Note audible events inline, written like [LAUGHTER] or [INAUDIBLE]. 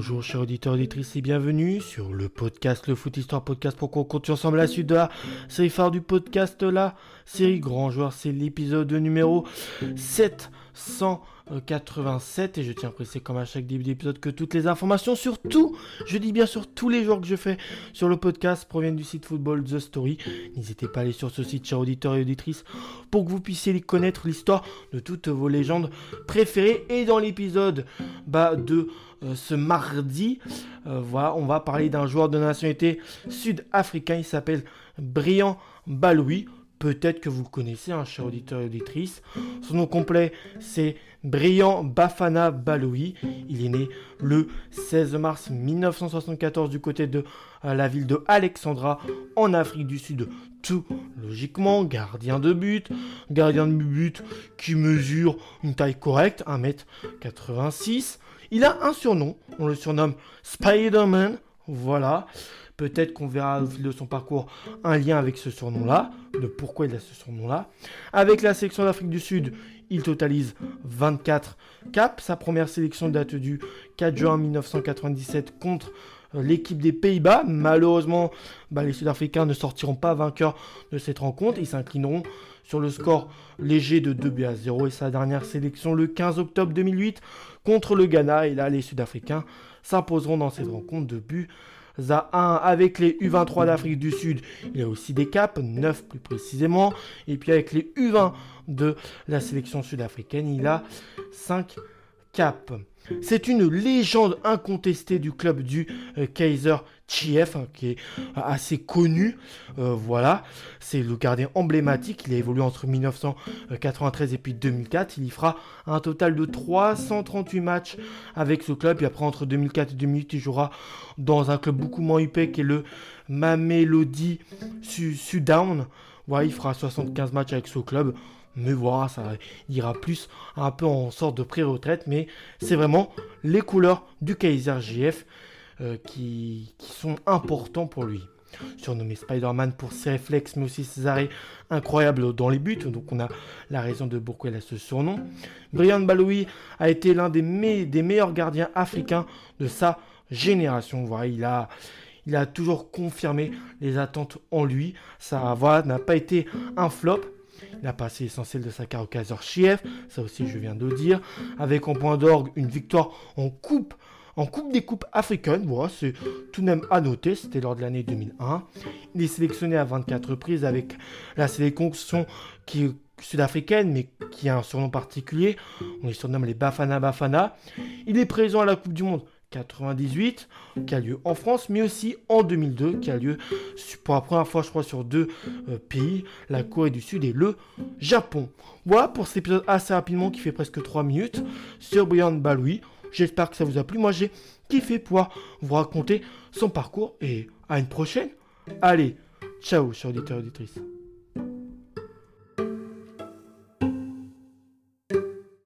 Bonjour chers auditeurs auditrices et bienvenue sur le podcast Le Foot Histoire Podcast pour qu'on continue ensemble la suite de la série phare du podcast la série Grand Joueur. C'est l'épisode numéro 787 et je tiens à préciser comme à chaque début d'épisode que toutes les informations sur tout, je dis bien sur tous les joueurs que je fais sur le podcast proviennent du site Football The Story. N'hésitez pas à aller sur ce site chers auditeurs et auditrices pour que vous puissiez connaître l'histoire de toutes vos légendes préférées et dans l'épisode bah, de euh, ce mardi. Euh, voilà, on va parler d'un joueur de nationalité sud-africain. Il s'appelle Brian Baloui. Peut-être que vous le connaissez, un hein, cher auditeur et auditrice. [GASPS] Son nom complet, c'est Brian Bafana Baloui. Il est né le 16 mars 1974 du côté de euh, la ville de Alexandra, en Afrique du Sud. Tout logiquement, gardien de but, gardien de but qui mesure une taille correcte, 1m86. Il a un surnom, on le surnomme Spider-Man. Voilà. Peut-être qu'on verra au fil de son parcours un lien avec ce surnom-là, de pourquoi il a ce surnom-là. Avec la sélection d'Afrique du Sud, il totalise 24 caps. Sa première sélection date du 4 juin 1997 contre euh, l'équipe des Pays-Bas. Malheureusement, bah, les Sud-Africains ne sortiront pas vainqueurs de cette rencontre. Ils s'inclineront sur le score léger de 2 buts à 0 et sa dernière sélection le 15 octobre 2008 contre le Ghana. Et là, les Sud-Africains s'imposeront dans cette rencontre de buts à 1 avec les U23 d'Afrique du Sud. Il a aussi des caps, 9 plus précisément. Et puis avec les U20 de la sélection sud-africaine, il a 5 caps. C'est une légende incontestée du club du euh, Kaiser Chief, hein, qui est euh, assez connu. Euh, voilà, c'est le gardien emblématique. Il a évolué entre 1993 et puis 2004. Il y fera un total de 338 matchs avec ce club. Et après, entre 2004 et 2008, il jouera dans un club beaucoup moins huppé qui est le Mamelody Sudown. Voilà, il fera 75 matchs avec ce club mais voilà, ça ira plus un peu en sorte de pré-retraite, mais c'est vraiment les couleurs du Kaiser JF euh, qui, sont importants pour lui. Surnommé Spider-Man pour ses réflexes, mais aussi ses arrêts incroyables dans les buts, donc on a la raison de pourquoi il a ce surnom. Brian Baloui a été l'un des, meilleurs gardiens africains de sa génération. Il a, il a toujours confirmé les attentes en lui. Ça n'a pas été un flop. Il a passé l'essentiel de sa carrière au Kaiser Chief, ça aussi je viens de le dire, avec en point d'orgue une victoire en coupe en Coupe des Coupes africaines, voilà, c'est tout de même à noter, c'était lors de l'année 2001. Il est sélectionné à 24 reprises avec la sélection qui est sud-africaine, mais qui a un surnom particulier. On les surnomme les Bafana Bafana. Il est présent à la Coupe du Monde 98, qui a lieu en France, mais aussi en 2002, qui a lieu pour la première fois, je crois, sur deux euh, pays, la Corée du Sud et le Japon. Voilà pour cet épisode assez rapidement, qui fait presque 3 minutes, sur Brian Baloui. J'espère que ça vous a plu. Moi, j'ai kiffé pouvoir vous raconter son parcours, et à une prochaine. Allez, ciao, chers auditeurs et auditrices.